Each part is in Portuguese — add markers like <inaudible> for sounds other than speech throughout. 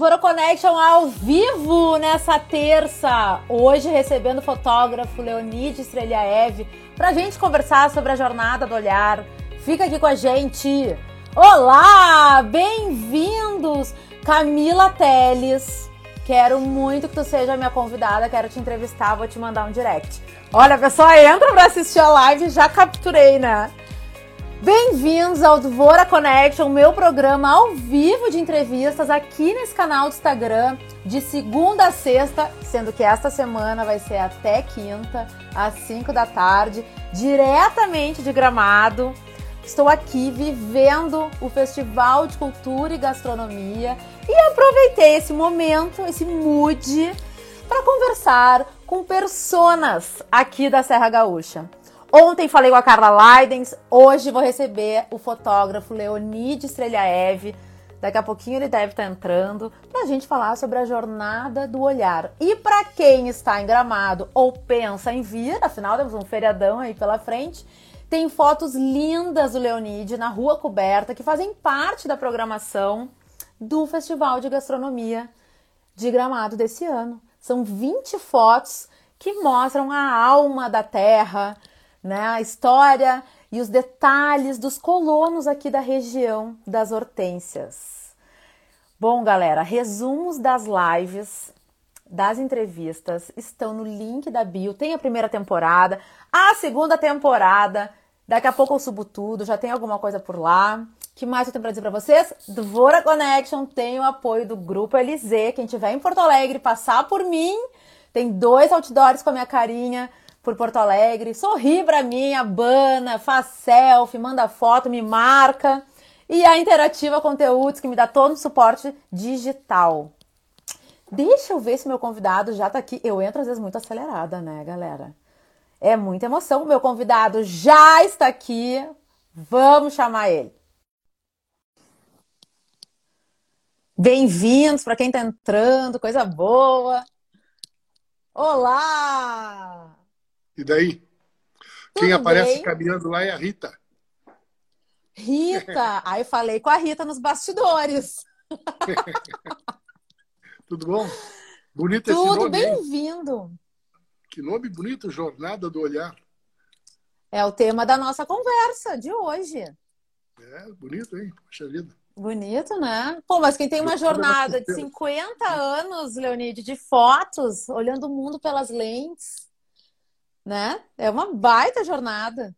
Dvora Connection ao vivo nessa terça. Hoje recebendo o fotógrafo Leonid Streliaev pra gente conversar sobre a jornada do olhar. Fica aqui com a gente. Olá, bem-vindos. Camila Teles. Quero muito que tu seja minha convidada, quero te entrevistar, vou te mandar um direct. Olha, pessoal, entra pra assistir a live, já capturei, né? Bem-vindos ao Dvora Connection, meu programa ao vivo de entrevistas aqui nesse canal do Instagram, de segunda a sexta, sendo que esta semana vai ser até quinta, às 5 da tarde, diretamente de Gramado. Estou aqui vivendo o Festival de Cultura e Gastronomia e aproveitei esse momento, esse mood, para conversar com personas aqui da Serra Gaúcha. Ontem falei com a Carla Leidens, hoje vou receber o fotógrafo Leonid Strelhaev. Daqui a pouquinho ele deve estar entrando para a gente falar sobre a jornada do olhar. E para quem está em Gramado ou pensa em vir, afinal temos um feriadão aí pela frente, tem fotos lindas do Leonid na Rua Coberta que fazem parte da programação do Festival de Gastronomia de Gramado desse ano. São 20 fotos que mostram a alma da terra, né? A história e os detalhes dos colonos aqui da região das Hortênsias. Bom, galera, resumos das lives, das entrevistas estão no link da bio. Tem a primeira temporada, a segunda temporada. Daqui a pouco eu subo tudo, já tem alguma coisa por lá. que mais eu tenho para dizer para vocês? Dvora Connection tem o apoio do Grupo LZ. Quem tiver em Porto Alegre, passar por mim, tem dois outdoors com a minha carinha por Porto Alegre, sorri pra mim, abana, faz selfie, manda foto, me marca. E a Interativa Conteúdos, que me dá todo o suporte digital. Deixa eu ver se meu convidado já tá aqui. Eu entro às vezes muito acelerada, né, galera? É muita emoção. Meu convidado já está aqui. Vamos chamar ele. Bem-vindos para quem está entrando, coisa boa. Olá! E daí? Tudo Quem aparece bem? caminhando lá é a Rita. Rita! <laughs> Aí falei com a Rita nos bastidores. <laughs> Tudo bom? Bonito esse Tudo nome, hein? bem-vindo. Que nome bonito, Jornada do Olhar. É o tema da nossa conversa de hoje. É, bonito, hein? Poxa vida. Bonito, né? Pô, mas quem tem uma jornada de 50 anos, Leonide, de fotos, olhando o mundo pelas lentes, né? É uma baita jornada.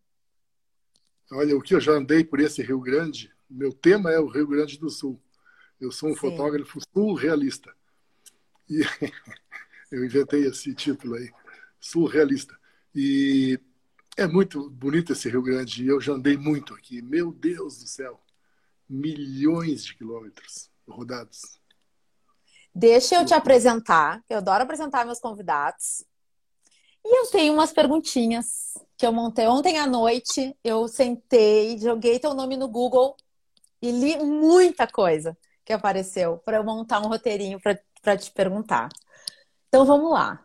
Olha, o que eu já andei por esse Rio Grande, meu tema é o Rio Grande do Sul. Eu sou um Sim. fotógrafo surrealista. E <laughs> eu inventei esse título aí, surrealista. E é muito bonito esse Rio Grande. E eu já andei muito aqui. Meu Deus do céu. Milhões de quilômetros rodados. Deixa eu te apresentar. Eu adoro apresentar meus convidados. E eu tenho umas perguntinhas que eu montei ontem à noite. Eu sentei, joguei teu nome no Google e li muita coisa que apareceu para eu montar um roteirinho para te perguntar. Então vamos lá.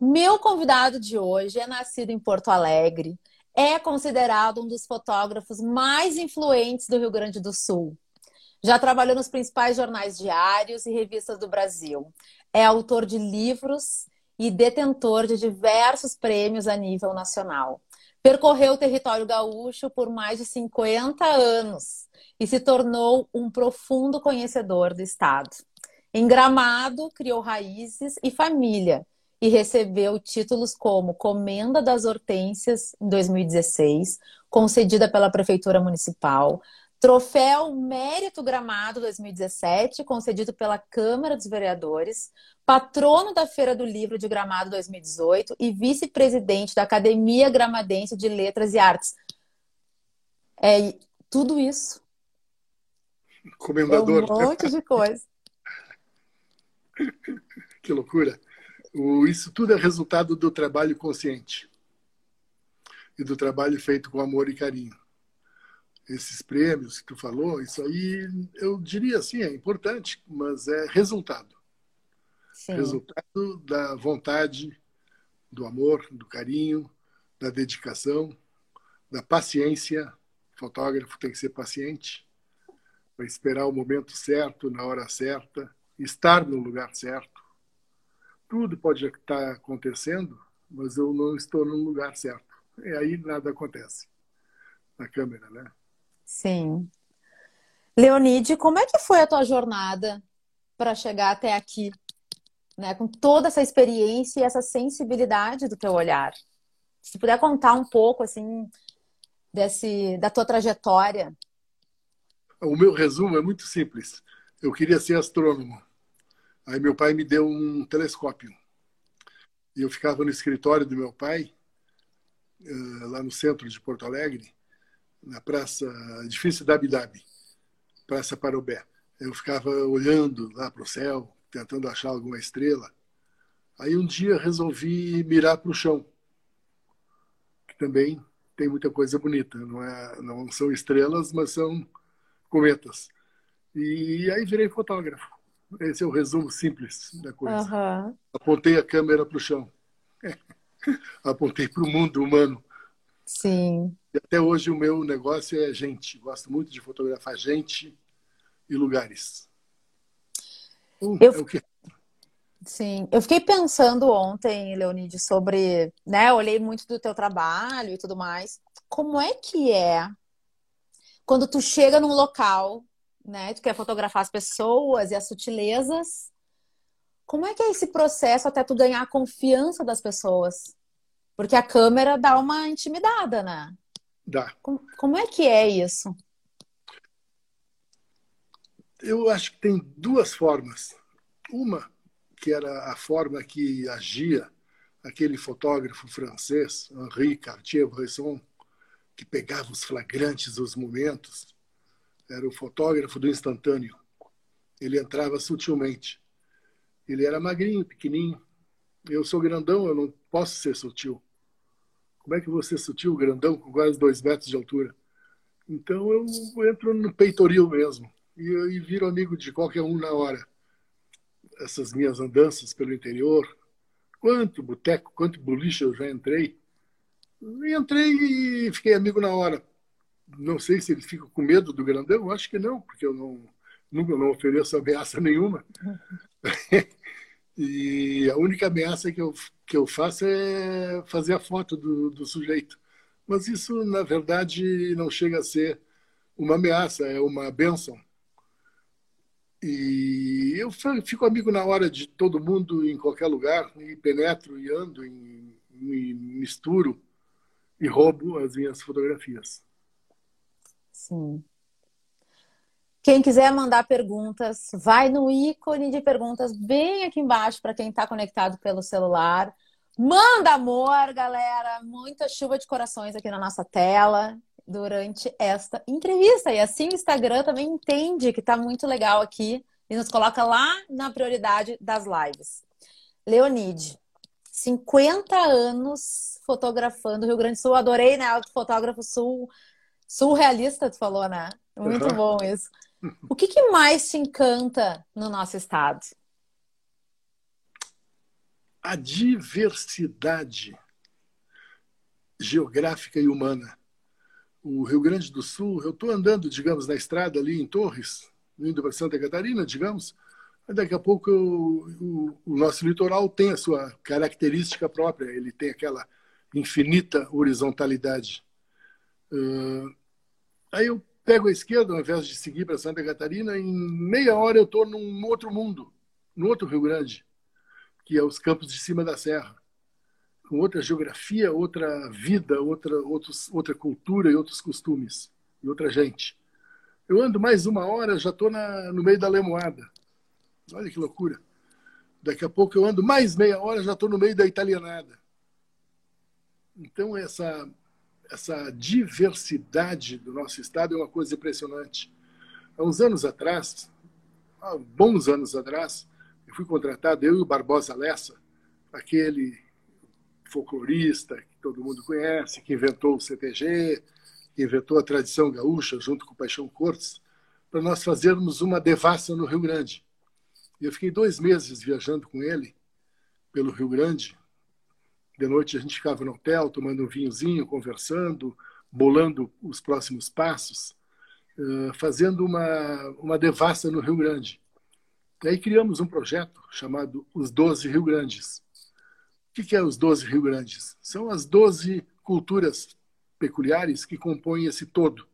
Meu convidado de hoje é nascido em Porto Alegre, é considerado um dos fotógrafos mais influentes do Rio Grande do Sul. Já trabalhou nos principais jornais diários e revistas do Brasil. É autor de livros e detentor de diversos prêmios a nível nacional. Percorreu o território gaúcho por mais de 50 anos e se tornou um profundo conhecedor do estado. Em Gramado, criou raízes e família e recebeu títulos como Comenda das Hortênsias em 2016, concedida pela Prefeitura Municipal, Troféu Mérito Gramado 2017, concedido pela Câmara dos Vereadores, patrono da Feira do Livro de Gramado 2018 e vice-presidente da Academia Gramadense de Letras e Artes. É tudo isso. É um Comendador. monte de coisa. <laughs> Que loucura. Isso tudo é resultado do trabalho consciente e do trabalho feito com amor e carinho. Esses prêmios que tu falou, isso aí eu diria assim, é importante, mas é resultado. Sim. Resultado da vontade, do amor, do carinho, da dedicação, da paciência. O fotógrafo tem que ser paciente para esperar o momento certo, na hora certa, estar no lugar certo. Tudo pode estar acontecendo, mas eu não estou no lugar certo. E aí nada acontece na câmera, né? Sim. Leonide, como é que foi a tua jornada para chegar até aqui? Né, com toda essa experiência e essa sensibilidade do teu olhar. Se puder contar um pouco assim desse da tua trajetória. O meu resumo é muito simples. Eu queria ser astrônomo. Aí meu pai me deu um telescópio. E eu ficava no escritório do meu pai, eh, lá no centro de Porto Alegre, na praça Edifício Dabi Dabi, Praça Parobé. Eu ficava olhando lá para o céu, tentando achar alguma estrela. Aí um dia resolvi mirar para o chão, que também tem muita coisa bonita. Não, é, não são estrelas, mas são cometas. E aí virei fotógrafo. Esse é o resumo simples da coisa. Uhum. Apontei a câmera para o chão. <laughs> Apontei para o mundo humano. Sim. E até hoje o meu negócio é gente. Gosto muito de fotografar gente e lugares. Uh, eu... É o que... Sim, eu fiquei pensando ontem, Leonide, sobre, né, olhei muito do teu trabalho e tudo mais. Como é que é quando tu chega num local, né, tu quer fotografar as pessoas e as sutilezas? Como é que é esse processo até tu ganhar a confiança das pessoas? Porque a câmera dá uma intimidada, né? Dá. Como, como é que é isso? Eu acho que tem duas formas. Uma, que era a forma que agia aquele fotógrafo francês, Henri Cartier-Bresson, que pegava os flagrantes dos momentos, era o fotógrafo do instantâneo. Ele entrava sutilmente. Ele era magrinho, pequenininho. Eu sou grandão, eu não posso ser sutil. Como é que você sutil, grandão, com quase dois metros de altura? Então eu entro no peitoril mesmo e, e viro amigo de qualquer um na hora. Essas minhas andanças pelo interior, quanto boteco, quanto boliche eu já entrei. Entrei e fiquei amigo na hora. Não sei se ele fica com medo do grandão, acho que não, porque eu não, nunca não ofereço ameaça nenhuma. <laughs> E a única ameaça que eu, que eu faço é fazer a foto do, do sujeito. Mas isso, na verdade, não chega a ser uma ameaça, é uma benção. E eu fico amigo na hora de todo mundo em qualquer lugar, e penetro e ando, e, e misturo e roubo as minhas fotografias. Sim. Quem quiser mandar perguntas, vai no ícone de perguntas bem aqui embaixo para quem está conectado pelo celular. Manda amor, galera! Muita chuva de corações aqui na nossa tela durante esta entrevista. E assim o Instagram também entende que está muito legal aqui e nos coloca lá na prioridade das lives. Leonide, 50 anos fotografando o Rio Grande do Sul. Adorei, né? Fotógrafo sul, surrealista, tu falou, né? Muito uhum. bom isso. <laughs> O que, que mais te encanta no nosso estado? A diversidade geográfica e humana. O Rio Grande do Sul, eu estou andando, digamos, na estrada ali em Torres, indo para Santa Catarina, digamos, daqui a pouco o, o, nosso litoral tem a sua característica própria, ele tem aquela infinita horizontalidade. Uh, aí eu pego a esquerda, ao invés de seguir para Santa Catarina, em meia hora eu estou num outro mundo, num outro Rio Grande, que é os campos de cima da serra, com outra geografia, outra vida, outra, outros, outra cultura e outros costumes, e outra gente. Eu ando mais uma hora, já estou no meio da lemoada. Olha que loucura. Daqui a pouco eu ando mais meia hora, já estou no meio da italianada. Então, essa essa diversidade do nosso estado é uma coisa impressionante. Há uns anos atrás, há bons anos atrás, eu fui contratado, eu e o Barbosa Lessa, aquele folclorista que todo mundo conhece, que inventou o CTG, que inventou a tradição gaúcha junto com o Paixão Cortes, para nós fazermos uma devassa no Rio Grande. Eu fiquei dois meses viajando com ele pelo Rio Grande, de noite a gente ficava no hotel, tomando um vinhozinho, conversando, bolando os próximos passos, fazendo uma, uma devassa no Rio Grande. E aí criamos um projeto chamado Os Doze Rio Grandes. O que é os Doze Rio Grandes? São as doze culturas peculiares que compõem esse todo.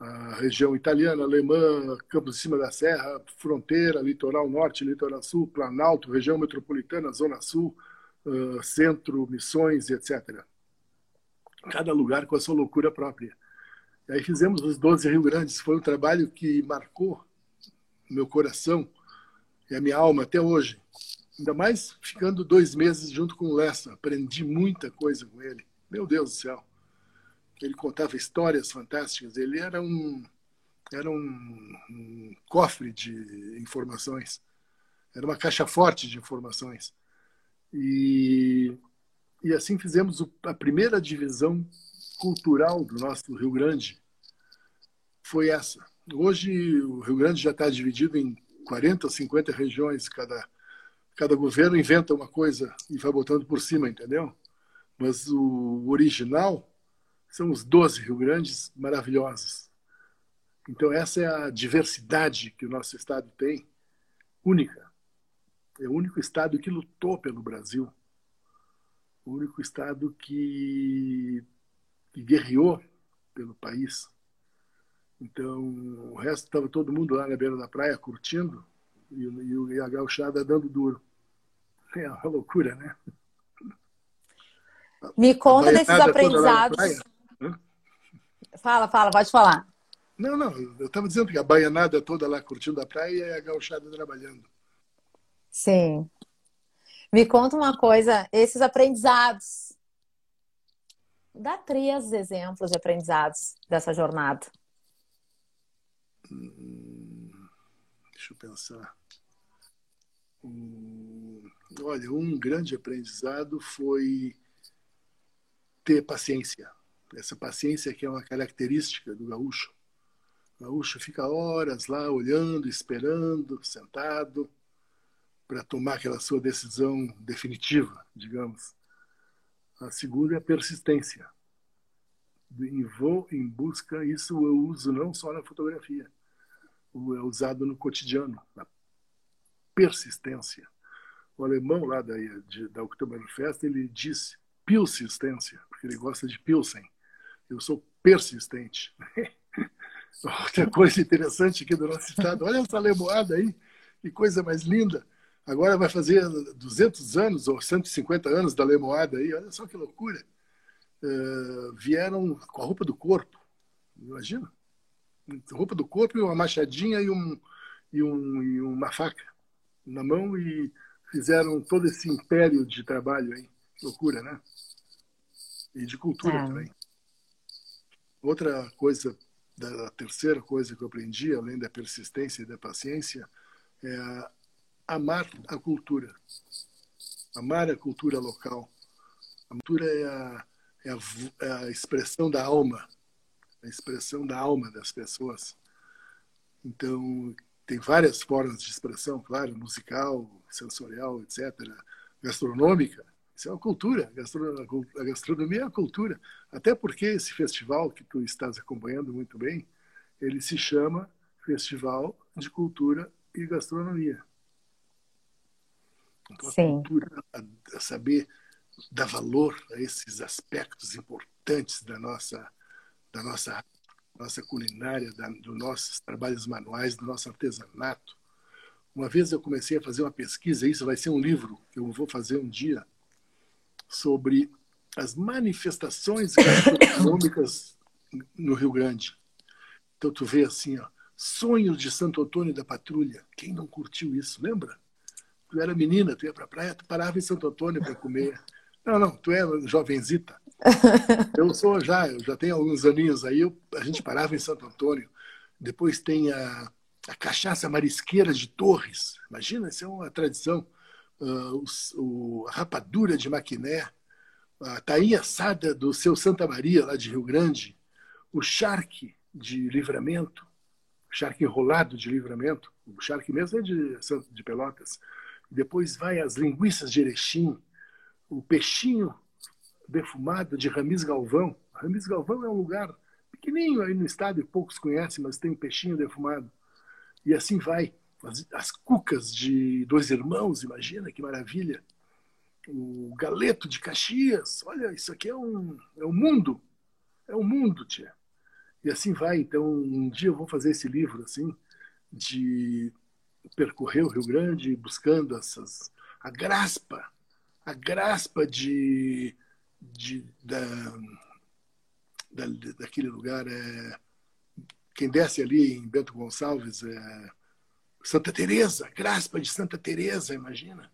A região italiana, alemã, Campos de Cima da Serra, fronteira, litoral norte, litoral sul, Planalto, região metropolitana, zona sul, centro, missões, etc. Cada lugar com a sua loucura própria. E aí fizemos os 12 Rio Grandes. Foi um trabalho que marcou meu coração e a minha alma até hoje. Ainda mais ficando dois meses junto com o Lessa. Aprendi muita coisa com ele. Meu Deus do céu. Ele contava histórias fantásticas. Ele era um, era um, um cofre de informações. Era uma caixa forte de informações. E, e assim fizemos a primeira divisão cultural do nosso Rio Grande. Foi essa. Hoje o Rio Grande já está dividido em 40 ou 50 regiões, cada, cada governo inventa uma coisa e vai botando por cima, entendeu? Mas o original são os 12 Rio Grandes maravilhosos. Então essa é a diversidade que o nosso estado tem, única. É o único estado que lutou pelo Brasil. O único estado que, que guerreou pelo país. Então, o resto estava todo mundo lá na beira da praia curtindo e, e a gauchada dando duro. É uma loucura, né? Me conta desses aprendizados. Fala, fala, pode falar. Não, não, eu estava dizendo que a baianada toda lá curtindo a praia e a gauchada trabalhando. Sim. Me conta uma coisa, esses aprendizados. Dá três exemplos de aprendizados dessa jornada. Hum, deixa eu pensar. Hum, olha, um grande aprendizado foi ter paciência. Essa paciência que é uma característica do gaúcho. O gaúcho fica horas lá olhando, esperando, sentado para tomar aquela sua decisão definitiva, digamos. A segunda é a persistência. E vou em busca, isso eu uso não só na fotografia, é usado no cotidiano, na persistência. O alemão lá da, da Oktoberfest, ele disse pilsistência, porque ele gosta de Pilsen. Eu sou persistente. <laughs> Outra coisa interessante aqui do nosso estado, olha essa lemoada aí, que coisa mais linda. Agora vai fazer 200 anos ou 150 anos da Lemoada aí, olha só que loucura. Uh, vieram com a roupa do corpo, imagina? Roupa do corpo e uma machadinha e, um, e, um, e uma faca na mão e fizeram todo esse império de trabalho aí. Loucura, né? E de cultura é. também. Outra coisa, da terceira coisa que eu aprendi, além da persistência e da paciência, é amar a cultura, amar a cultura local. A cultura é a, é a, é a expressão da alma, a expressão da alma das pessoas. Então, tem várias formas de expressão, claro, musical, sensorial, etc., gastronômica. Isso é uma cultura. A gastronomia é a cultura. Até porque esse festival que tu estás acompanhando muito bem, ele se chama Festival de Cultura e Gastronomia. Então, a Sim. cultura, a, a saber dar valor a esses aspectos importantes da nossa, da nossa, nossa culinária, da, dos nossos trabalhos manuais, do nosso artesanato. Uma vez eu comecei a fazer uma pesquisa, isso vai ser um livro que eu vou fazer um dia, sobre as manifestações gastronômicas no Rio Grande. Então tu vê assim, ó, Sonho de Santo Antônio da Patrulha. Quem não curtiu isso, lembra? Tu era menina, tu ia para a praia, tu parava em Santo Antônio para comer. Não, não, tu é jovenzita. <laughs> Eu sou já, eu já tenho alguns aninhos aí, eu, a gente parava em Santo Antônio. Depois tem a, a cachaça marisqueira de Torres. Imagina, isso é uma tradição. Uh, o, a rapadura de Maquiné, a tainha assada do seu Santa Maria, lá de Rio Grande, o charque de livramento, o charque enrolado de livramento, o charque mesmo é de, de Pelotas, depois vai as linguiças de Erechim, o peixinho defumado de Ramis Galvão. Ramis Galvão é um lugar pequenininho aí no estado e poucos conhecem, mas tem peixinho defumado. E assim vai. as, as cucas de dois irmãos, imagina que maravilha. O galeto de Caxias, olha, isso aqui é um, é um mundo, é um mundo, tia. E assim vai. Então, um dia eu vou fazer esse livro assim, de percorrer o Rio Grande buscando essas a graspa, a graspa de, de da, da, daquele lugar é quem desce ali em Bento Gonçalves é Santa Teresa, graspa de Santa Teresa, imagina.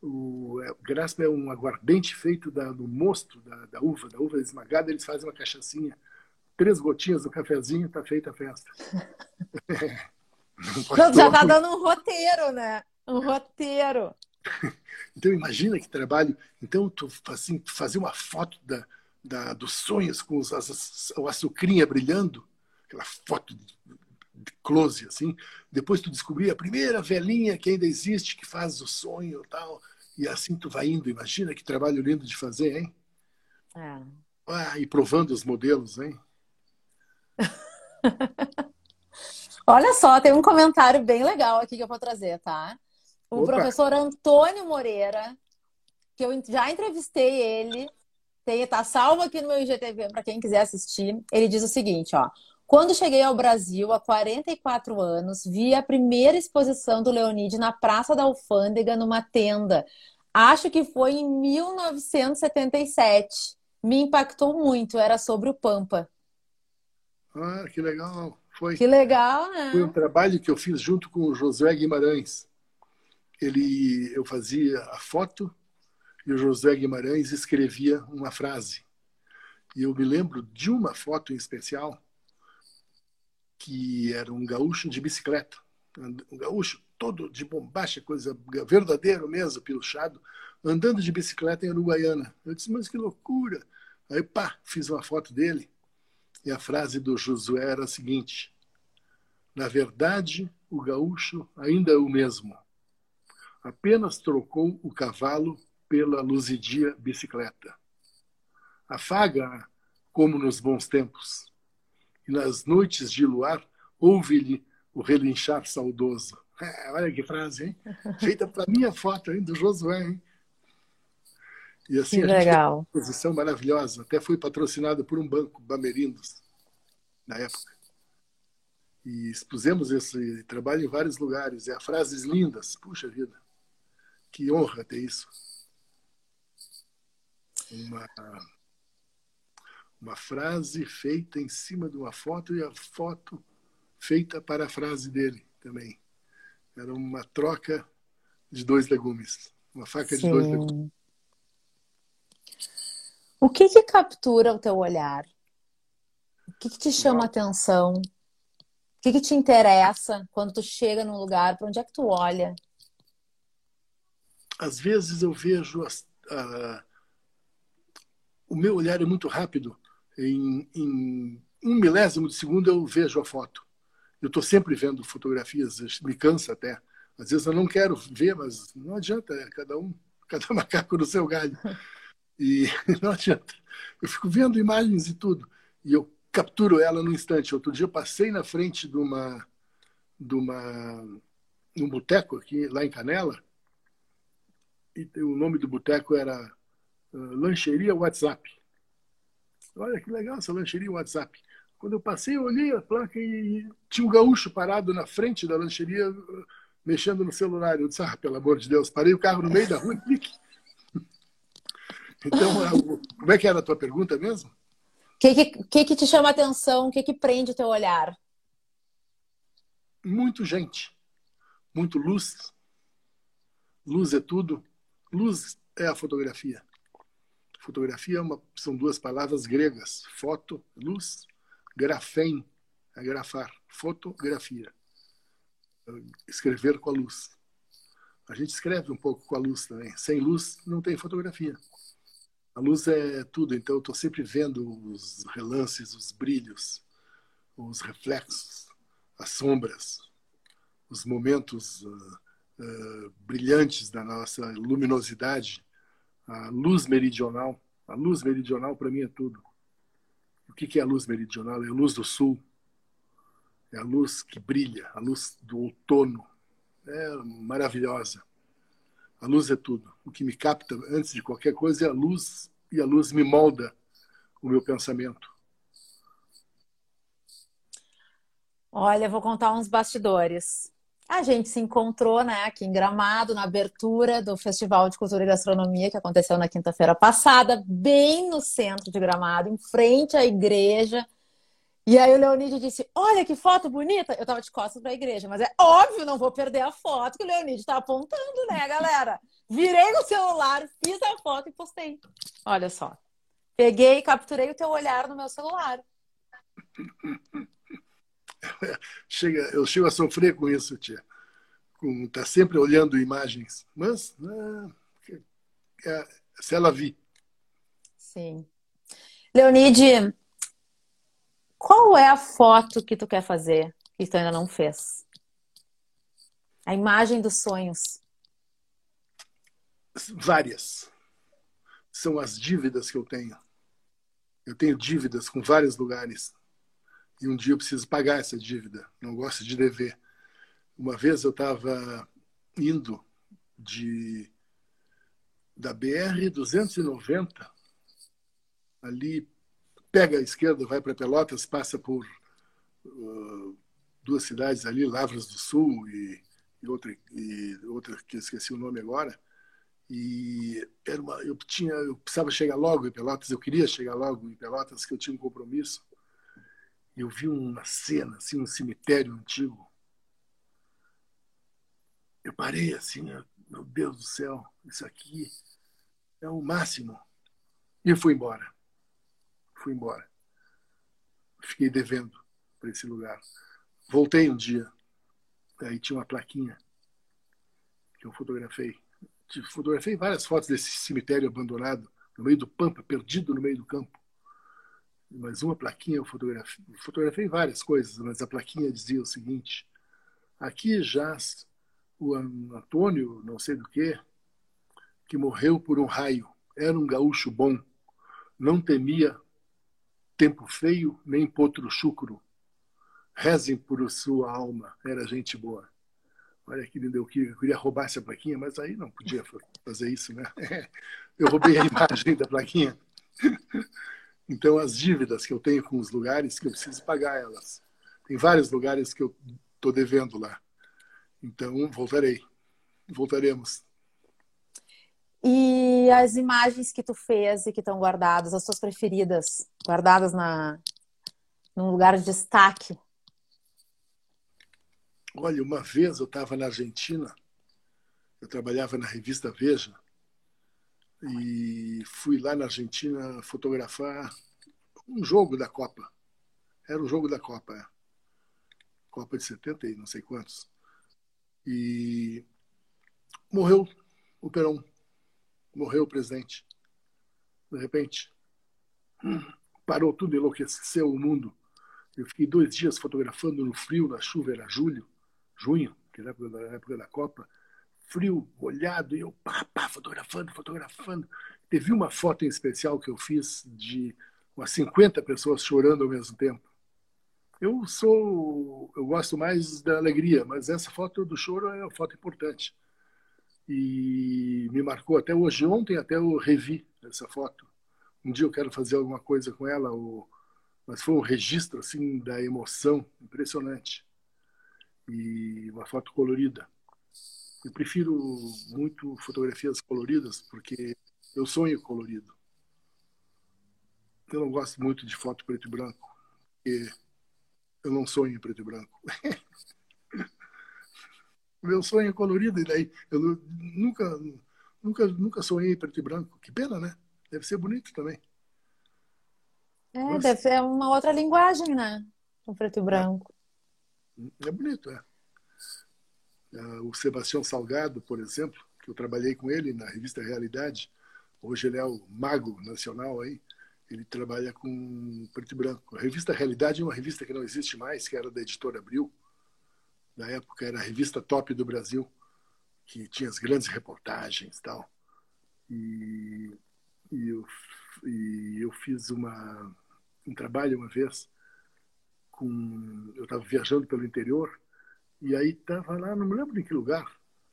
O é, graspa é um aguardente feito da, do mosto da, da uva, da uva esmagada, eles fazem uma cachaçinha três gotinhas do cafezinho, tá feita a festa. <laughs> Não, já tá dando um roteiro, né? Um roteiro. <laughs> Então imagina que trabalho. Então tu assim, fazer uma foto da, da, dos sonhos com os, as, o açucrinha brilhando, aquela foto de, de close assim. Depois tu descobrir a primeira velhinha que ainda existe que faz o sonho tal. E assim tu vai indo. Imagina que trabalho lindo de fazer, hein? É. Ah, e provando os modelos, hein? <laughs> Olha só, tem um comentário bem legal aqui que eu vou trazer, tá? O Opa. professor Antônio Moreira, que eu já entrevistei ele, tem, tá salvo aqui no meu IGTV para quem quiser assistir. Ele diz o seguinte, ó. Quando cheguei ao Brasil há 44 anos, vi a primeira exposição do Leonide na Praça da Alfândega, numa tenda. Acho que foi em 1977. Me impactou muito, era sobre o Pampa. Ah, que legal. Foi, que legal, né? Foi um trabalho que eu fiz junto com o Josué Guimarães. Ele, eu fazia a foto e o Josué Guimarães escrevia uma frase. E eu me lembro de uma foto em especial que era um gaúcho de bicicleta. Um gaúcho todo de bombacha, coisa verdadeiro mesmo, piluchado, andando de bicicleta em Uruguaiana. Eu disse, mas que loucura! Aí, pá, fiz uma foto dele e a frase do Josué era a seguinte: Na verdade, o gaúcho ainda é o mesmo. Apenas trocou o cavalo pela luzidia bicicleta. Afaga como nos bons tempos. E nas noites de luar, ouve-lhe o relinchar saudoso. <laughs> É, olha que frase, hein? <laughs> Feita para minha foto, hein? Do Josué, hein? E assim, que a legal. gente uma exposição maravilhosa. Até foi patrocinada por um banco, Bamerindos, na época. E expusemos esse trabalho em vários lugares. E há frases lindas. Puxa vida, que honra ter isso. Uma, uma frase feita em cima de uma foto e a foto feita para a frase dele também. Era uma troca de dois legumes. Uma faca Sim. de dois legumes. O que, que captura o teu olhar? O que, que te chama a atenção? O que, que te interessa quando tu chega num lugar? Para onde é que tu olha? Às vezes eu vejo as, a, o meu olhar é muito rápido. Em, em, um milésimo de segundo eu vejo a foto. Eu estou sempre vendo fotografias, me cansa até. Às vezes eu não quero ver, mas não adianta, é cada um, <laughs> cada macaco no seu galho. E <laughs> não adianta. Eu fico vendo imagens e tudo. E eu capturo ela no instante. Outro dia eu passei na frente de uma. de uma. um boteco aqui, lá em Canela. E o nome do boteco era uh, Lancheria WhatsApp. Olha que legal essa lancheria WhatsApp. Quando eu passei, eu olhei a placa e tinha um gaúcho parado na frente da lancheria, mexendo no celular. Eu disse, ah, pelo amor de Deus, parei o carro no meio da rua e <laughs> clique. Então, é como é que era a tua pergunta mesmo? O que, que, que, te chama a atenção? O que, que prende o teu olhar? Muito gente. Muito luz. Luz é tudo. Luz é a fotografia. Fotografia é uma, são duas palavras gregas. Foto, luz. Grafém, é grafar. Fotografia. Escrever com a luz. A gente escreve um pouco com a luz também. Sem luz, não tem fotografia. A luz é tudo, então eu estou sempre vendo os relances, os brilhos, os reflexos, as sombras, os momentos uh, uh, brilhantes da nossa luminosidade, a luz meridional. A luz meridional para mim é tudo. O que é a luz meridional? É a luz do sul, é a luz que brilha, a luz do outono, é maravilhosa. A luz é tudo. O que me capta antes de qualquer coisa é a luz, e a luz me molda o meu pensamento. Olha, vou contar uns bastidores. A gente se encontrou, né, aqui em Gramado, na abertura do Festival de Cultura e Gastronomia, que aconteceu na quinta-feira passada, bem no centro de Gramado, em frente à igreja. E aí o Leonide disse: Olha que foto bonita! Eu tava de costas para a igreja, mas é óbvio, não vou perder a foto que o Leonide tá apontando, né, galera? Virei no celular, fiz a foto e postei. Olha só. Peguei e capturei o teu olhar no meu celular. <laughs> chega, eu chego a sofrer com isso, tia. Com, tá sempre olhando imagens. Mas é, é, se ela vi. Sim. Leonide, qual é a foto que tu quer fazer que tu ainda não fez? A imagem dos sonhos. Várias. São as dívidas que eu tenho. Eu tenho dívidas com vários lugares e um dia eu preciso pagar essa dívida. Não gosto de dever. Uma vez eu estava indo de da BR 290 ali pega a esquerda, vai para Pelotas, passa por uh, duas cidades ali, Lavras do Sul e, e, outra e outra que eu esqueci o nome agora. E era uma, eu tinha, eu precisava chegar logo em Pelotas, eu queria chegar logo em Pelotas, que eu tinha um compromisso eu vi uma cena, assim, um cemitério antigo. Eu parei assim, meu Deus do céu, isso aqui é o máximo. E fui embora. Fui embora. Fiquei devendo para esse lugar. Voltei um dia. Aí tinha uma plaquinha que eu fotografei. Fotografei várias fotos desse cemitério abandonado, no meio do pampa, perdido no meio do campo mas uma plaquinha eu fotografei, fotografei várias coisas, mas a plaquinha dizia o seguinte: aqui jaz o Antônio, não sei do que, que morreu por um raio. Era um gaúcho bom, não temia tempo feio nem potro chucro. Rezem por sua alma, era gente boa. Olha que lindo, eu queria roubar essa plaquinha, mas aí não podia fazer isso, né? <laughs> Eu roubei a imagem da plaquinha. <laughs> Então, as dívidas que eu tenho com os lugares, que eu preciso pagar elas. Tem vários lugares que eu estou devendo lá. Então, voltarei. Voltaremos. E as imagens que tu fez e que estão guardadas, as suas preferidas, guardadas na num lugar de destaque? Olha, uma vez eu estava na Argentina, eu trabalhava na revista Veja, e fui lá na Argentina fotografar um jogo da Copa. Era um jogo da Copa, é. Copa de 70 e não sei quantos. E morreu o Perón. Morreu o presidente. De repente, parou tudo, enlouqueceu o mundo. Eu fiquei dois dias fotografando no frio, na chuva, era julho, junho, que era a época da Copa frio, molhado, e eu pá, pá, fotografando, fotografando. Teve uma foto em especial que eu fiz de umas 50 pessoas chorando ao mesmo tempo. Eu sou, eu gosto mais da alegria, mas essa foto do choro é uma foto importante. E me marcou até hoje. Ontem até eu revi essa foto. Um dia eu quero fazer alguma coisa com ela, mas foi um registro assim da emoção impressionante. E uma foto colorida. Eu prefiro muito fotografias coloridas porque eu sonho colorido. Eu não gosto muito de foto preto e branco, porque eu não sonho em preto e branco. <laughs> Meu sonho é colorido, e daí eu nunca, nunca, nunca sonhei preto e branco. Que pena, né? Deve ser bonito também. É, Mas... deve ser uma outra linguagem, né? O preto e branco. É, é bonito, é. O Sebastião Salgado, por exemplo, que eu trabalhei com ele na revista Realidade, hoje ele é o mago nacional aí, ele trabalha com preto e branco. A revista Realidade é uma revista que não existe mais, que era da editora Abril. Na época era a revista top do Brasil, que tinha as grandes reportagens e tal. E, e, eu, e eu fiz uma, um trabalho uma vez com eu estava viajando pelo interior E aí estava lá, não me lembro em que lugar.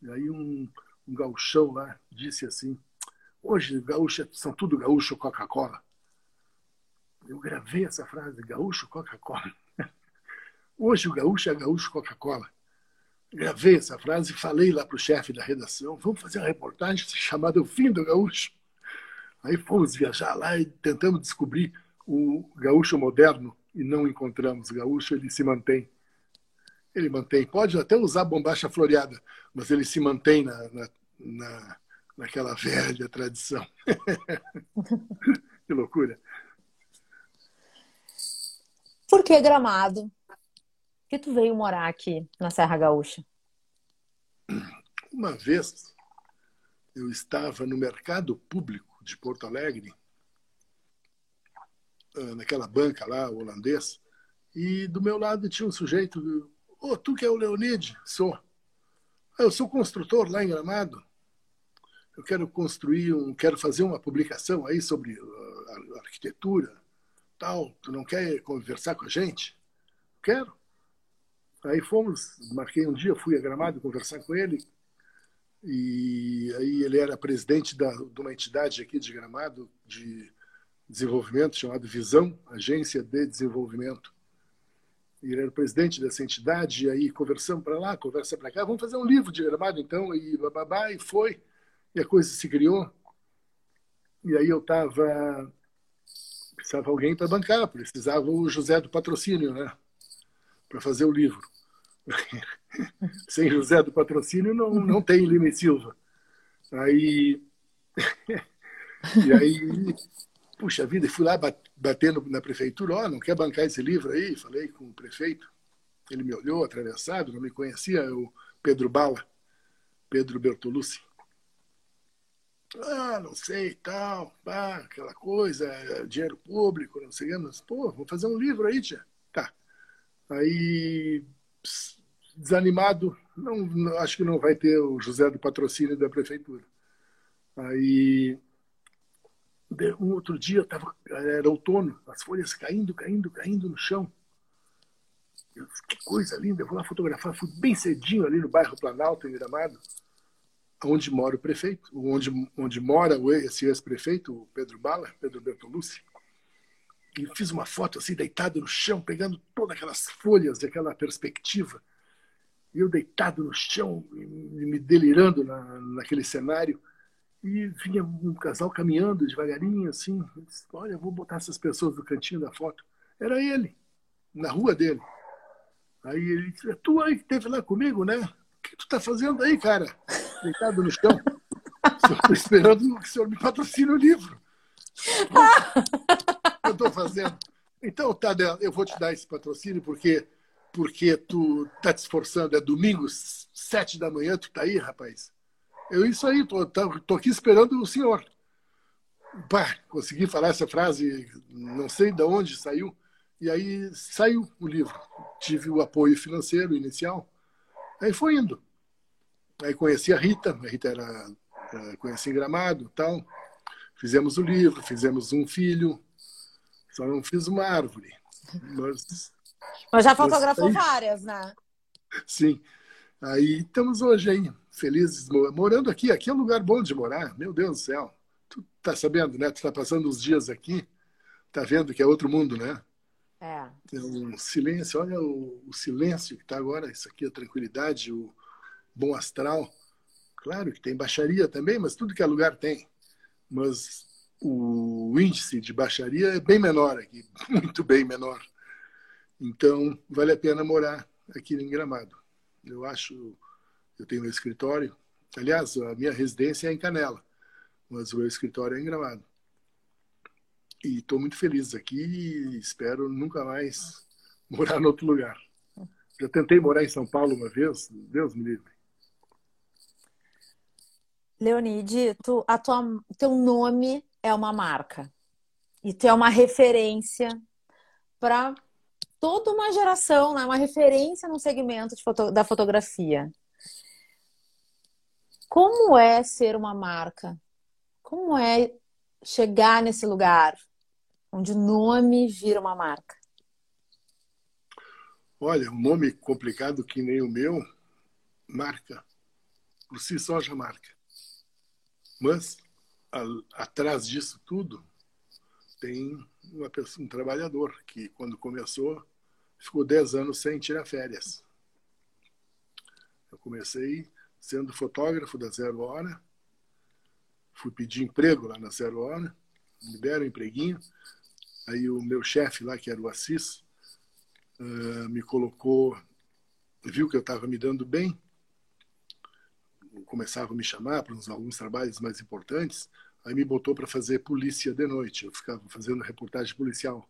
E aí um, um gauchão lá disse assim: Hoje gaúcho são tudo gaúcho Coca-Cola. Eu gravei essa frase, gaúcho Coca-Cola. Hoje o gaúcho é gaúcho Coca-Cola. Gravei essa frase e falei lá para o chefe da redação: vamos fazer uma reportagem chamada O Fim do Gaúcho. Aí fomos viajar lá e tentamos descobrir o gaúcho moderno e não encontramos. O gaúcho ele se mantém. Ele mantém. Pode até usar bombacha floreada, mas ele se mantém na, na, na naquela velha tradição. <laughs> que loucura. Por que Gramado? Que tu veio morar aqui na Serra Gaúcha? Uma vez eu estava no mercado público de Porto Alegre, ah, naquela banca lá, holandês, e do meu lado tinha um sujeito, ô, oh, tu que é o Leonide? Sou. Ah, eu sou construtor lá em Gramado eu quero construir um, quero fazer uma publicação aí sobre uh, a arquitetura, tal. Tu não quer conversar com a gente? Quero. Aí fomos, marquei um dia, fui a Gramado conversar com ele. E aí ele era presidente da, de uma entidade aqui de Gramado de desenvolvimento chamada Visão, Agência de Desenvolvimento. E ele era presidente dessa entidade, e aí conversamos para lá, conversa para cá, vamos fazer um livro de Gramado então, e bababá, e foi e a coisa se criou. E aí eu estava. Precisava alguém para bancar, precisava o José do patrocínio, né? Para fazer o livro. <laughs> Sem José do patrocínio não, não tem Lima e Silva. Aí. <laughs> e aí, puxa vida, fui lá batendo na prefeitura: Ó, oh, não quer bancar esse livro aí? Falei com o prefeito. Ele me olhou atravessado, não me conhecia, o Pedro Bala, Pedro Bertolucci. Ah, não sei, tal, pá, aquela coisa, dinheiro público, não sei, mas, pô, vou fazer um livro aí, tia. Aí, desanimado, não, acho que não vai ter o José do patrocínio da prefeitura. Aí, um outro dia, tava, era outono, as folhas caindo, caindo, caindo no chão. Eu, que coisa linda, eu vou lá fotografar. Fui bem cedinho ali no bairro Planalto, em Gramado onde mora o prefeito, onde, onde mora esse ex-prefeito, o Pedro Bala, Pedro Bertolucci, e fiz uma foto assim, deitado no chão, pegando todas aquelas folhas daquela perspectiva, e eu deitado no chão, me delirando na, naquele cenário, e vinha um casal caminhando devagarinho, assim, disse, olha, vou botar essas pessoas no cantinho da foto. Era ele, na rua dele. Aí ele disse, é tu aí que esteve lá comigo, né? O que tu tá fazendo aí, cara? deitado no chão. <laughs> Estou esperando que o senhor me patrocine o livro. <laughs> estou fazendo. Então, Tadeu, eu vou te dar esse patrocínio porque porque tu tá te esforçando. É domingo, sete da manhã, tu tá aí, rapaz. Eu isso aí, tô, tô, aqui esperando o senhor. Pá, consegui falar essa frase, não sei de onde saiu. E aí saiu o livro. Tive o apoio financeiro inicial. Aí foi indo. Aí conheci a Rita, a Rita era, era conheci em Gramado tal. Fizemos o livro, fizemos um filho, só não fiz uma árvore. Mas, mas já fotografou aí, várias, né? Sim. Aí estamos hoje aí, felizes, morando aqui. Aqui é um lugar bom de morar, meu Deus do céu. Tu tá sabendo, né? Tu tá passando os dias aqui, tá vendo que é outro mundo, né? É. Tem um silêncio, olha o, o silêncio que tá agora, isso aqui, a tranquilidade, o, bom astral. Claro que tem baixaria também, mas tudo que é lugar tem. Mas o índice de baixaria é bem menor aqui, <laughs> muito bem menor. Então, vale a pena morar aqui em Gramado. Eu acho, eu tenho meu escritório. Aliás, a minha residência é em Canela, mas o meu escritório é em Gramado. E estou muito feliz aqui e espero nunca mais <laughs> morar em outro lugar. Já tentei morar em São Paulo uma vez, Deus me livre. Leonide, tu, a tua, teu nome é uma marca e tu é uma referência para toda uma geração, né? uma referência no segmento foto, da fotografia. Como é ser uma marca? Como é chegar nesse lugar onde o nome vira uma marca? Olha, um nome complicado que nem o meu marca. Por si só já marca. Mas, a, atrás disso tudo, tem uma pessoa, um trabalhador que, quando começou, ficou 10 anos sem tirar férias. Eu comecei sendo fotógrafo da Zero Hora, fui pedir emprego lá na Zero Hora, me deram um empreguinho. Aí o meu chefe lá, que era o Assis, uh, me colocou, viu que eu estava me dando bem, começava a me chamar para uns, alguns trabalhos mais importantes, aí me botou para fazer polícia de noite. Eu ficava fazendo reportagem policial,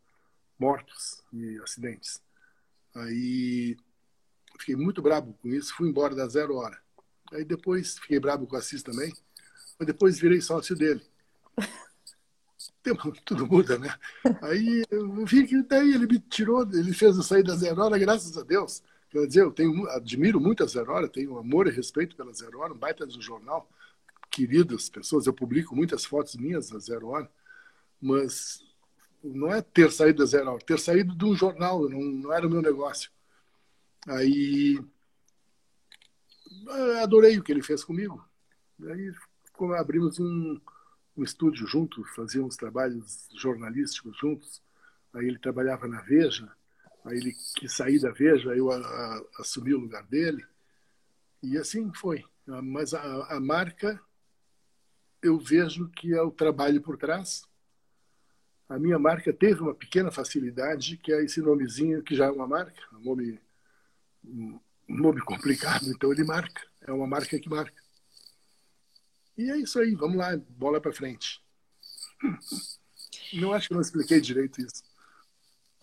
mortos e acidentes. Aí fiquei muito bravo com isso, fui embora da zero hora. Aí depois fiquei bravo com o Assis também, mas depois virei sócio dele. <laughs> Tudo muda, né? Aí eu vi que daí ele me tirou, ele fez eu sair da zero hora, graças a Deus. Quer dizer, eu tenho, admiro muito a Zero Hora, tenho amor e respeito pela Zero Hora, um baita do jornal, queridas pessoas, eu publico muitas fotos minhas da Zero Hora, mas não é ter saído da Zero Hora, ter saído de um jornal, não, não era o meu negócio. Aí adorei o que ele fez comigo. Aí abrimos um, um estúdio juntos, fazíamos trabalhos jornalísticos juntos. Aí ele trabalhava na Veja, Aí ele quis sair da Veja, eu a, a, assumi o lugar dele. E assim foi. Mas a, a marca, eu vejo que é o trabalho por trás. A minha marca teve uma pequena facilidade, que é esse nomezinho, que já é uma marca, um nome, um nome complicado, então ele marca. É uma marca que marca. E é isso aí, vamos lá, bola para frente. Não acho que eu não expliquei direito isso.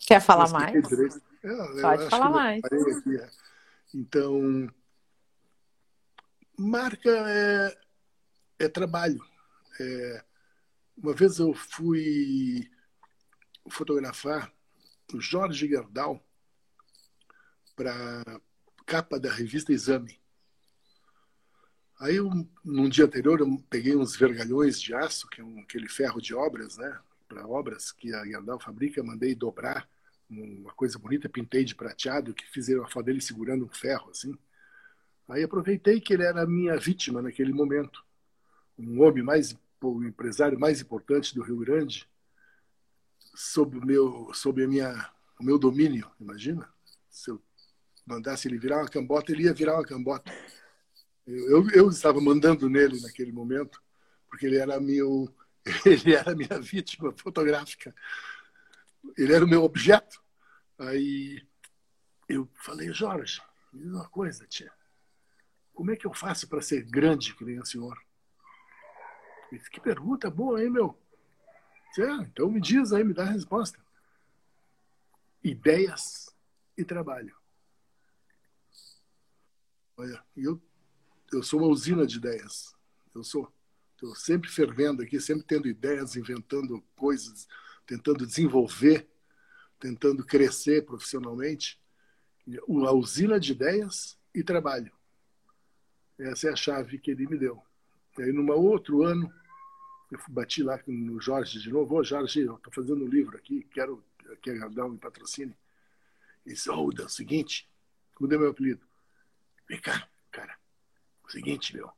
Quer falar mais? É, Pode falar mais. É. Então, marca é, é trabalho. É, uma vez eu fui fotografar o Jorge Gerdau para capa da revista Exame. Aí, eu, num dia anterior, eu peguei uns vergalhões de aço, que é um, aquele ferro de obras, né? Para obras que a Gerdau fabrica, mandei dobrar uma coisa bonita, pintei de prateado, que fizeram a foto dele segurando um ferro, assim. Aí aproveitei que ele era a minha vítima naquele momento. Um homem mais, o empresário mais importante do Rio Grande, sob o meu, sob a minha, o meu domínio, imagina? Se eu mandasse ele virar uma cambota, ele ia virar uma cambota. Eu, eu, eu estava mandando nele naquele momento, porque ele era meu, <laughs> ele era minha vítima fotográfica ele era o meu objeto. Aí eu falei, Jorge, me diz uma coisa, tia. Como é que eu faço para ser grande que nem o senhor? Ele disse, que pergunta boa, hein, meu? Disse, ah, então me diz aí, me dá a resposta. Ideias e trabalho. Olha, eu, eu sou uma usina de ideias. Eu sou. Estou sempre fervendo aqui, sempre tendo ideias, inventando coisas, tentando desenvolver, tentando crescer profissionalmente, a usina de ideias e trabalho. Essa é a chave que ele me deu. E aí, num outro ano, eu bati lá no Jorge de novo. Ô, Jorge, eu estou fazendo um livro aqui, quero que a Gardão me patrocine. Ele disse, oh, é o seguinte, mudei meu apelido. Vem cá, cara, o seguinte, meu,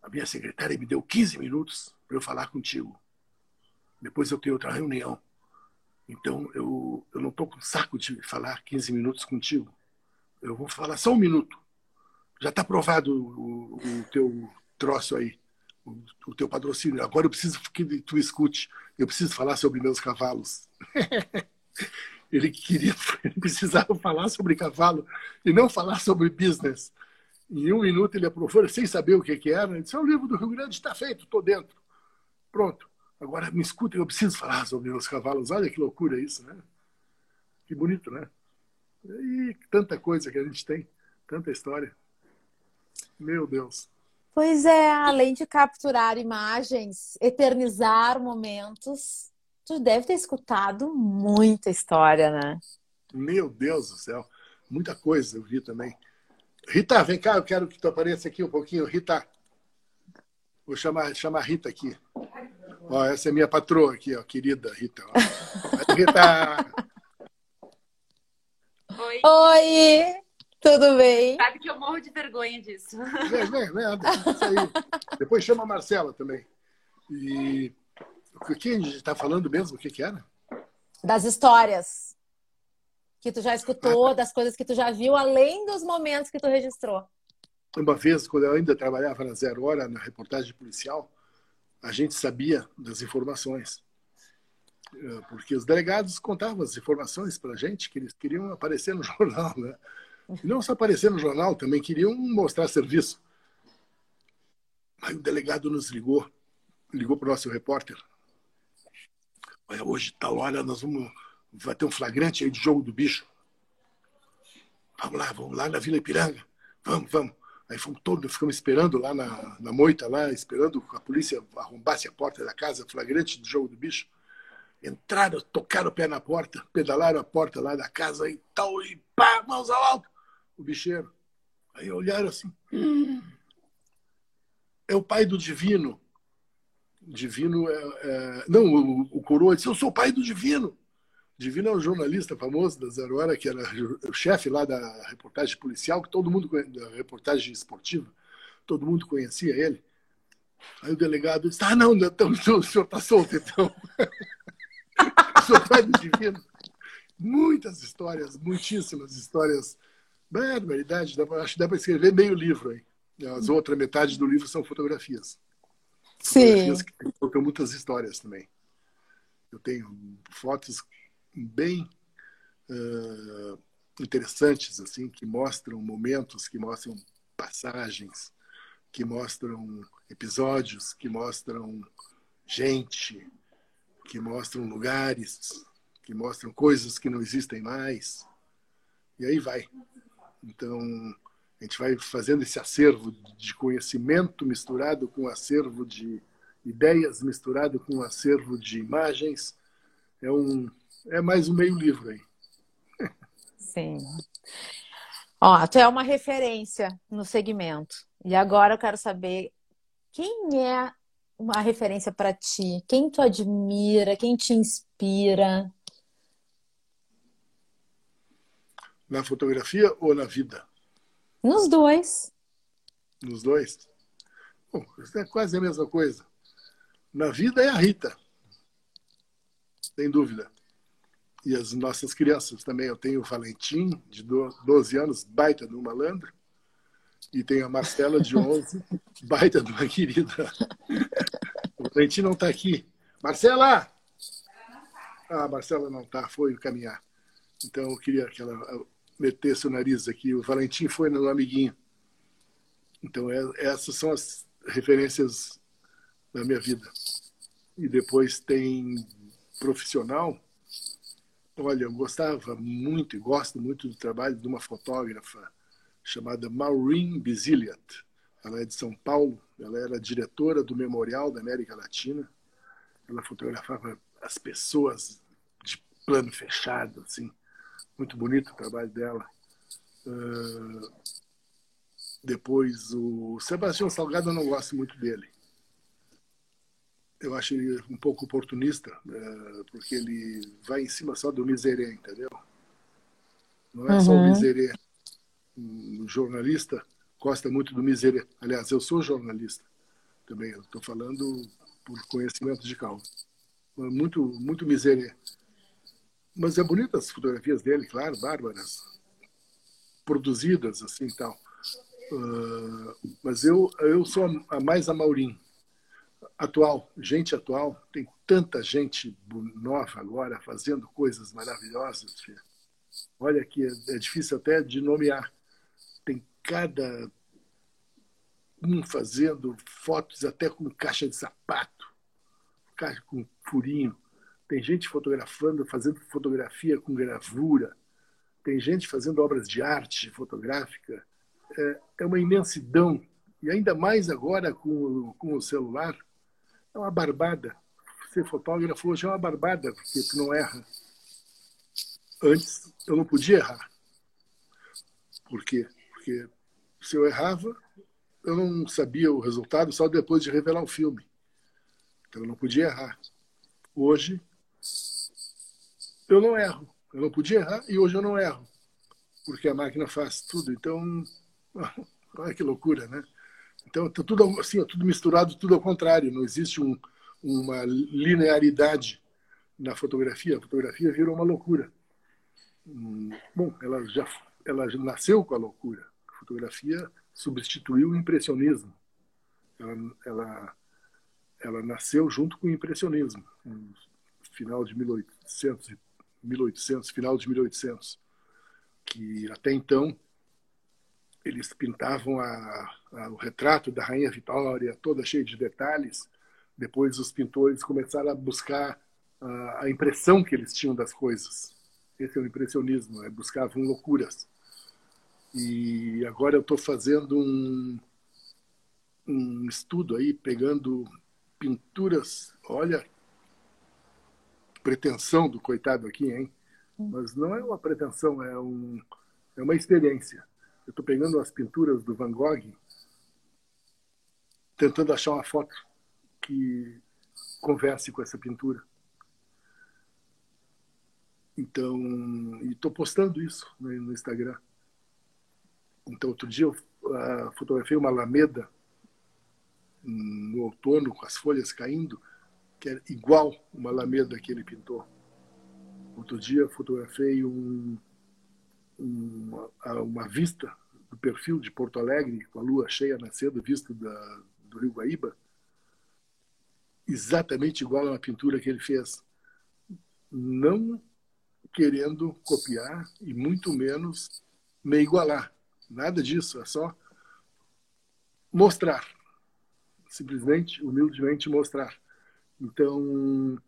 a minha secretária me deu 15 minutos para eu falar contigo. Depois eu tenho outra reunião. Então eu, eu não estou com saco de falar 15 minutos contigo. Eu vou falar só um minuto. Já está aprovado o, o, teu troço aí, o, o, teu patrocínio. Agora eu preciso que tu escute. Eu preciso falar sobre meus cavalos. <laughs> ele queria, ele precisava falar sobre cavalo e não falar sobre business. Em um minuto ele aprovou, sem saber o que, que era. Ele disse: é o livro do Rio Grande está feito, estou dentro. Pronto. Agora me escutem, eu preciso falar sobre os cavalos. Olha que loucura isso, né? Que bonito, né? E tanta coisa que a gente tem, tanta história. Meu Deus. Pois é, além de capturar imagens, eternizar momentos, tu deve ter escutado muita história, né? Meu Deus do céu, muita coisa eu vi também. Rita, vem cá, eu quero que tu apareça aqui um pouquinho. Rita, vou chamar, chamar a Rita aqui. Ó, essa é minha patroa aqui, ó, querida Rita. Ó. Rita! Oi. Oi, tudo bem? Sabe que eu morro de vergonha disso. Vem, vem, vem, isso aí. Depois chama a Marcela também. E o que a gente está falando mesmo? O que, que era? Das histórias que tu já escutou, das coisas que tu já viu, além dos momentos que tu registrou. Uma vez, quando eu ainda trabalhava na Zero Hora, na reportagem policial, a gente sabia das informações. Eh, porque os delegados contavam as informações para a gente, que eles queriam aparecer no <laughs> jornal. Né? E não só aparecer no jornal, também queriam mostrar serviço. Aí o delegado nos ligou, ligou para o nosso repórter. Olha, hoje, tal hora, nós vamos. Vai ter um flagrante aí de jogo do bicho. Vamos lá, vamos lá na Vila Ipiranga. Vamos, vamos. Aí fomos todos, ficamos esperando lá na, na moita, lá, esperando que a polícia arrombasse a porta da casa, flagrante do jogo do bicho. Entraram, tocaram o pé na porta, pedalaram a porta lá da casa e tal, e pá, mãos ao alto. O bicheiro. Aí olharam assim. Hum, é o pai do divino. Divino é. é... Não, o, o coroa disse: Eu sou o pai do divino. Divino é um jornalista famoso da Zero Hora, que era o chefe lá da reportagem policial, que todo mundo, da reportagem esportiva, todo mundo conhecia ele. Aí o delegado disse: Ah, não, não então, o senhor está solto, então. sou pai do divino. Muitas histórias, muitíssimas histórias. Barbaridade, acho que dá para escrever meio livro aí. As outras metade do livro são fotografias. Sim. Fotografias que tem muitas histórias também. Eu tenho fotos bem uh, interessantes assim que mostram momentos, que mostram passagens, que mostram episódios, que mostram gente, que mostram lugares, que mostram coisas que não existem mais. E aí vai. Então, a gente vai fazendo esse acervo de conhecimento misturado com acervo de ideias misturado com acervo de imagens. É um é mais um meio livro aí. Sim. Ó, tu é uma referência no segmento. E agora eu quero saber quem é uma referência para ti? Quem tu admira? Quem te inspira? Na fotografia ou na vida? Nos dois. Nos dois? Bom, é quase a mesma coisa. Na vida é a Rita. Sem dúvida e as nossas crianças também. Eu tenho o Valentim, de 12 anos, baita um malandro, e tenho a Marcela, de 11, <laughs> baita de uma querida. O Valentim não está aqui. Marcela! Ah, a Marcela não está, foi caminhar. Então eu queria que ela metesse o nariz aqui. O Valentim foi no amiguinho. Então é, essas são as referências da minha vida. E depois tem profissional Olha, eu gostava muito e gosto muito do trabalho de uma fotógrafa chamada Maureen Biziliat. Ela é de São Paulo, ela era diretora do Memorial da América Latina. Ela fotografava as pessoas de plano fechado, assim. Muito bonito o trabalho dela. Uh, depois, o Sebastião Salgado, eu não gosto muito dele eu acho ele um pouco oportunista, é, porque ele vai em cima só do miserê, entendeu? Não é uhum. só o uhum. miserê. O jornalista gosta muito do miserê. Aliás, eu sou jornalista também, estou falando por conhecimento de causa. Muito, muito miserê. Mas é bonita as fotografias dele, claro, bárbaras, produzidas assim tal. Uh, mas eu, eu sou a, mais a Maurim atual, gente atual, tem tanta gente nova agora fazendo coisas maravilhosas. Filho. Olha que é, é difícil até de nomear. Tem cada um fazendo fotos até com caixa de sapato, caixa com furinho. Tem gente fotografando, fazendo fotografia com gravura. Tem gente fazendo obras de arte fotográfica. É, é uma imensidão. E ainda mais agora com, com o celular, é uma barbada. Ser fotógrafo hoje é uma barbada, porque tu não erra. Antes eu não podia errar. Por quê? Porque se eu errava, eu não sabia o resultado só depois de revelar o filme. Então eu não podia errar. Hoje eu não erro. Eu não podia errar e hoje eu não erro. porque a máquina faz tudo. Então, <laughs> olha que loucura, né? Então, tá tudo assim, tudo misturado, tudo ao contrário. Não existe um, uma linearidade na fotografia. A fotografia virou uma loucura. Hum, bom, ela já ela já nasceu com a loucura. A fotografia substituiu o impressionismo. Ela, ela, ela nasceu junto com o impressionismo, no final de 1800, 1800, final de 1800, que até então eles pintavam a, a, o retrato da rainha Vitória, toda cheia de detalhes. Depois os pintores começaram a buscar a, a impressão que eles tinham das coisas. Esse é o impressionismo, é, buscavam loucuras. E agora eu estou fazendo um, um estudo aí, pegando pinturas. Olha, pretensão do coitado aqui, hein? Mas não é uma pretensão, é, um, é uma experiência. Eu estou pegando as pinturas do Van Gogh, tentando achar uma foto que converse com essa pintura. Então, e estou postando isso no Instagram. Então, outro dia eu uh, fotografei uma alameda no outono, com as folhas caindo, que era igual uma alameda que ele pintou. Outro dia fotografei um, uma, uma vista do perfil de Porto Alegre, com a lua cheia nascendo, vista da, do Rio Guaíba, exatamente igual a uma pintura que ele fez. Não querendo copiar e muito menos me igualar. Nada disso, é só mostrar. Simplesmente, humildemente mostrar. Então,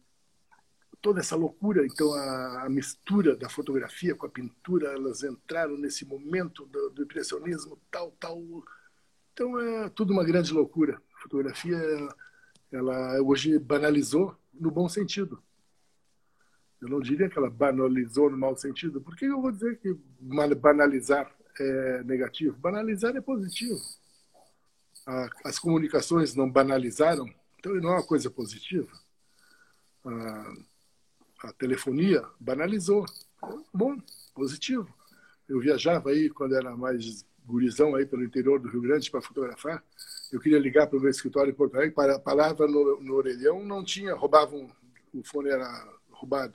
toda essa loucura, então a, a, mistura da fotografia com a pintura, elas entraram nesse momento do, do, impressionismo, tal, tal. Então é tudo uma grande loucura. A fotografia, ela hoje banalizou no bom sentido. Eu não diria que ela banalizou no mau sentido. Por que eu vou dizer que banalizar é negativo? Banalizar é positivo. As comunicações não banalizaram, então não é uma coisa positiva a telefonia banalizou. Bom, positivo. Eu viajava aí quando era mais gurizão aí pelo interior do Rio Grande para fotografar. Eu queria ligar para o meu escritório em Porto Alegre, para a palavra no, no orelhão não tinha, roubavam, o fone era roubado.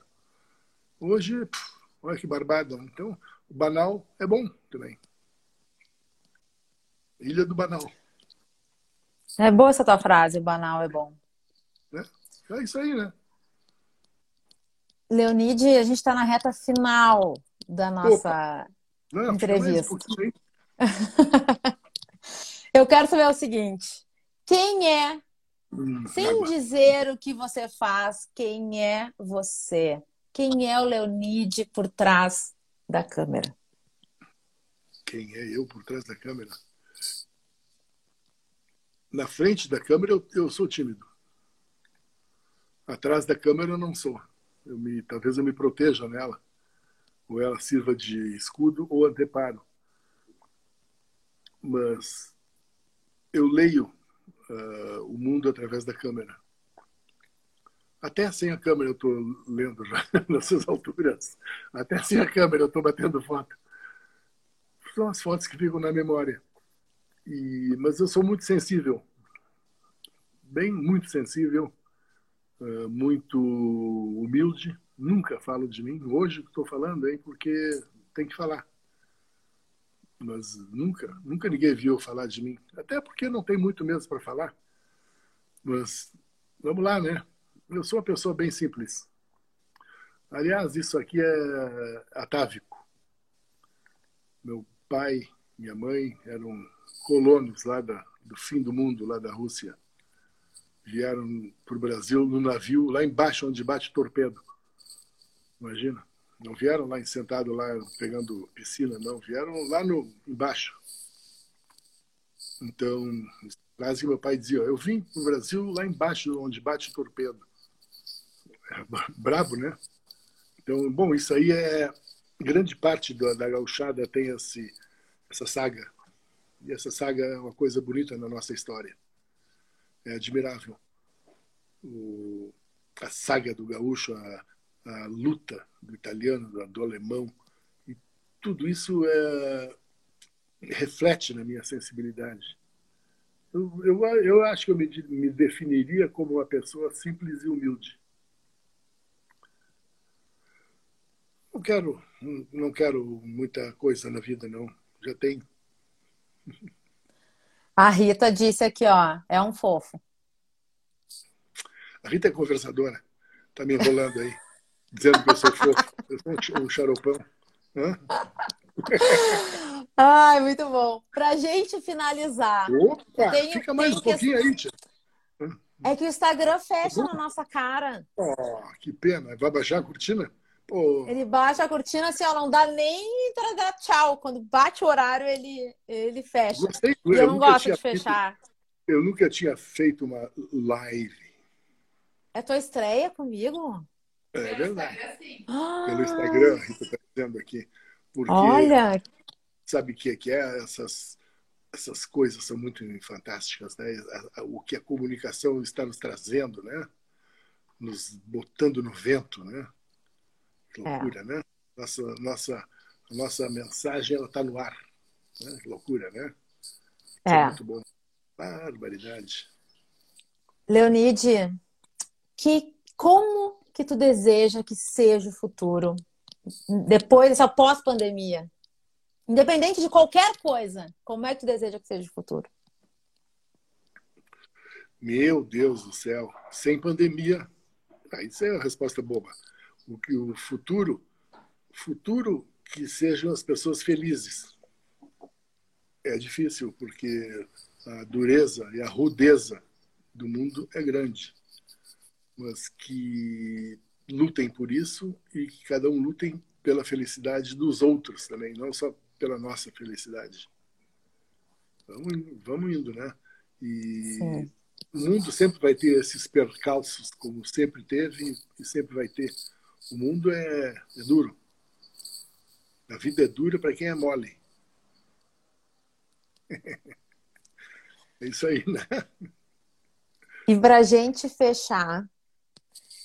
Hoje, pff, olha que barbada. Então, o banal é bom também. Ilha do Banal. É boa essa tua frase, o banal é bom. É, é isso aí, né? Leonide, a gente está na reta final da nossa Não, entrevista. <laughs> Eu quero saber o seguinte: quem é, hum, sem dizer o que você faz, quem é você? Quem é o Leonide por trás da câmera? Quem é eu por trás da câmera? Na frente da câmera eu, eu sou tímido. Atrás da câmera eu não sou eu me, talvez eu me proteja nela, ou ela sirva de escudo ou anteparo. Mas eu leio uh, o mundo através da câmera. Até sem a câmera eu estou lendo já <laughs> nessas alturas. Até sem a câmera eu estou batendo foto. São as fotos que ficam na memória. E, mas eu sou muito sensível, bem muito sensível eh, muito humilde, nunca falo de mim. Hoje estou falando aí porque tem que falar. Mas nunca, nunca ninguém viu falar de mim. Até porque não tem muito mesmo para falar. Mas vamos lá, né? Eu sou uma pessoa bem simples. Aliás, isso aqui é atávico. Meu pai, minha mãe eram colonos lá da, do fim do mundo, lá da Rússia vieram para o Brasil no navio lá embaixo onde bate torpedo. Imagina. Não vieram lá sentado lá pegando piscina, não. Vieram lá no embaixo. Então, quase que meu pai dizia, eu vim para o Brasil lá embaixo onde bate torpedo. É brabo, né? Então, bom, isso aí é grande parte da, da gauchada tem esse, essa saga. E essa saga é uma coisa bonita na nossa história é admirável. O, a saga do gaúcho, a, a luta do italiano, do, do alemão, e tudo isso é, reflete na minha sensibilidade. Eu, eu, eu acho que eu me, me definiria como uma pessoa simples e humilde. Não quero, não quero muita coisa na vida, não. Já tem. <laughs> A Rita disse aqui, ó, é um fofo. A Rita é conversadora. Tá me enrolando aí, dizendo que eu sou fofo. <laughs> Eu sou um xaropão. Hã? <laughs> Ai, muito bom. Pra gente finalizar. Opa, tenho, fica mais um pouquinho aí, tia. É que o Instagram fecha na nossa cara. Oh, que pena. Vai baixar a cortina? Pô. Ele baixa a cortina assim, ó, não dá nem para dar tchau. Quando bate o horário, ele, ele fecha. Gostei, eu, eu não gosto de fechar. Feito, eu nunca tinha feito uma live. É tua estreia comigo? É verdade. Pelo Instagram, a Rita está dizendo aqui. Porque, Olha! Sabe o que é? Essas, essas coisas são muito fantásticas, né? O que a comunicação está nos trazendo, né? Nos botando no vento, né? Que é. loucura, é. né? Nossa, nossa, a nossa mensagem está no ar. Né? Que loucura, né? É. é muito bom. Barbaridade. Leonide, que, como que tu deseja que seja o futuro depois dessa pós-pandemia? Independente de qualquer coisa, como é que tu deseja que seja o futuro? Meu Deus do céu, sem pandemia. Ah, isso é a resposta boba. O que o futuro, futuro que sejam as pessoas felizes. É difícil porque a dureza e a rudeza do mundo é grande, mas que lutem por isso e que cada um lutem pela felicidade dos outros também, não só pela nossa felicidade. Vamos, vamos indo, né? E Sim. o mundo sempre vai ter esses percalços, como sempre teve e sempre vai ter. O mundo é, é duro. A vida é dura para quem é mole. <laughs> é isso aí, né? E para a gente fechar,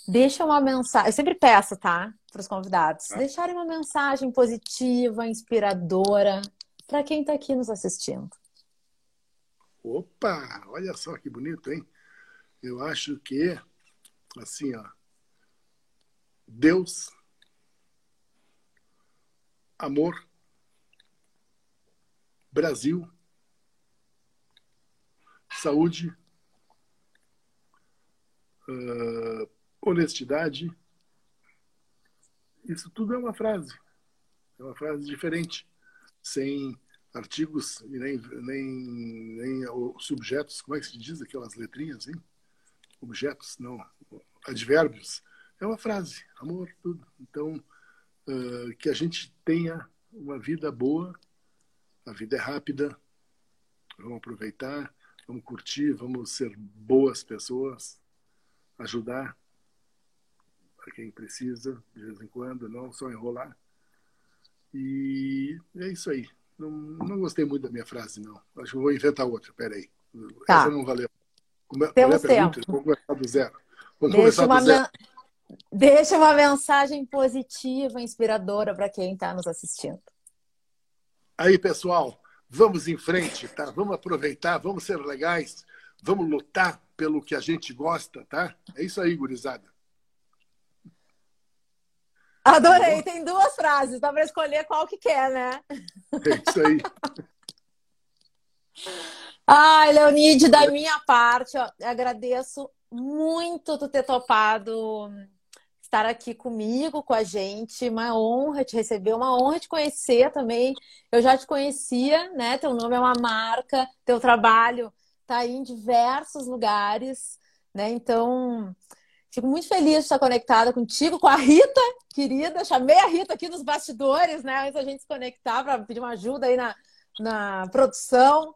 deixa uma mensagem. Eu sempre peço, tá? Para os convidados. Ah. Deixarem uma mensagem positiva, inspiradora, para quem está aqui nos assistindo. Opa! Olha só que bonito, hein? Eu acho que, assim, ó. Deus, amor, Brasil, saúde, uh, honestidade. Isso tudo é uma frase. É uma frase diferente, sem artigos e nem, nem, nem subjetos, como é que se diz aquelas letrinhas, hein? Objetos, não, advérbios. É uma frase, amor, tudo. Então, uh, que a gente tenha uma vida boa, a vida é rápida, vamos aproveitar, vamos curtir, vamos ser boas pessoas, ajudar a quem precisa, de vez em quando, não só enrolar. E é isso aí. Não, não gostei muito da minha frase, não. Acho que vou inventar outra, peraí. Tá. Essa não valeu. Como, é, Temos tempo. Vamos começar do zero. Vamos Deixa começar do zero. Deixa uma mensagem positiva, inspiradora para quem está nos assistindo. Aí, pessoal, vamos em frente, tá? Vamos aproveitar, vamos ser legais, vamos lutar pelo que a gente gosta, tá? É isso aí, gurizada. Adorei, tem duas frases, dá para escolher qual que quer, né? É isso aí. <laughs> Ai, Leonide, da minha parte, ó, agradeço muito tu ter topado estar aqui comigo, com a gente. Uma honra te receber, uma honra te conhecer também. Eu já te conhecia, né? Teu nome é uma marca, teu trabalho está aí em diversos lugares, né? Então, fico muito feliz de estar conectada contigo, com a Rita, querida. Chamei a Rita aqui nos bastidores, né? Antes da gente se conectar para pedir uma ajuda aí na, na produção.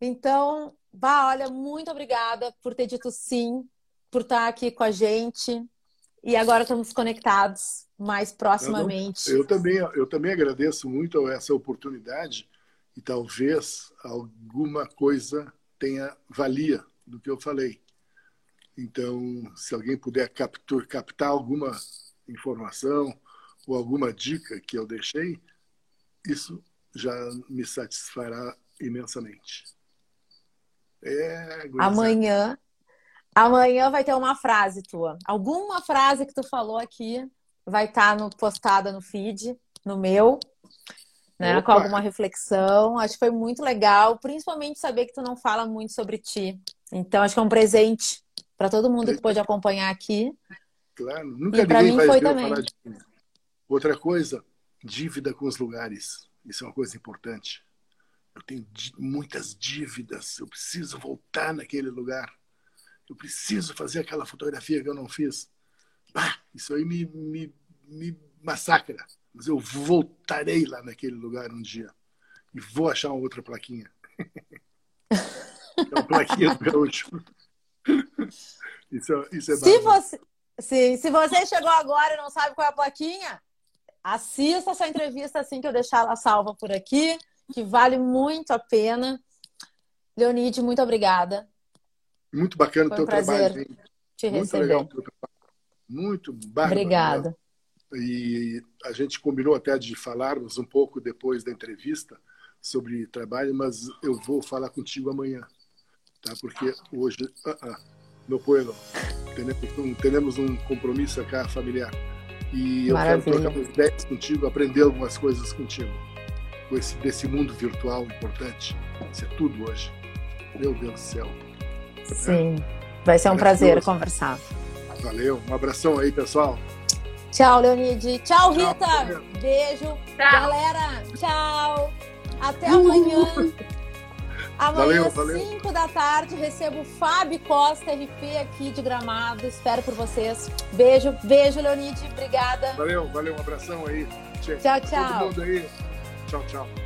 Então, Bah, olha, muito obrigada por ter dito sim, por estar aqui com a gente. E agora estamos conectados mais proximamente. Eu, não, eu, também, eu também agradeço muito essa oportunidade e talvez alguma coisa tenha valia do que eu falei. Então, se alguém puder captur, captar alguma informação ou alguma dica que eu deixei, isso já me satisfará imensamente. É, amanhã, amanhã vai ter uma frase tua. Alguma frase que tu falou aqui vai estar tá no, postada no feed, no meu, né? Com alguma reflexão. Acho que foi muito legal, principalmente saber que tu não fala muito sobre ti. Então, acho que é um presente para todo mundo que pôde acompanhar aqui. Claro, nunca e ninguém vai ver falar de mim. Outra coisa, dívida com os lugares. Isso é uma coisa importante. Eu tenho muitas dívidas. Eu preciso voltar naquele lugar. Eu preciso fazer aquela fotografia que eu não fiz. Bah, isso aí me, me, me massacra. Mas eu voltarei lá naquele lugar um dia. E vou achar uma outra plaquinha. é uma plaquinha do gaúcho. Isso, é, isso é se você, sim, se você chegou agora e não sabe qual é a plaquinha, assista essa entrevista assim que eu deixar ela salva por aqui, que vale muito a pena. Leonide, muito obrigada. Muito bacana o teu trabalho. Hein? Te muito receber. legal o teu trabalho. Muito bárbaro. Obrigada. Né? E a gente combinou até de falarmos um pouco depois da entrevista sobre trabalho, mas eu vou falar contigo amanhã, tá? Porque hoje, uh -uh, no puedo. Temos um, temos um compromisso acá familiar. E eu Maravilha. quero trocar umas ideias contigo, aprender algumas coisas contigo. Com esse, desse mundo virtual importante. Isso é tudo hoje. Meu Deus do céu. Sim. Vai ser um prazer conversar. Valeu. Um abração aí, pessoal. Tchau, Leonide. Tchau, Rita. Tchau, Beijo. Tchau. Galera, tchau. Até amanhã. Amanhã, às 5 da tarde, recebo o Fábio Costa, RP aqui de Gramado. Espero por vocês. Beijo, beijo, Leonide. Obrigada. Valeu, valeu. Um abração aí. Tchau, tchau. Todo mundo aí. Tchau, tchau.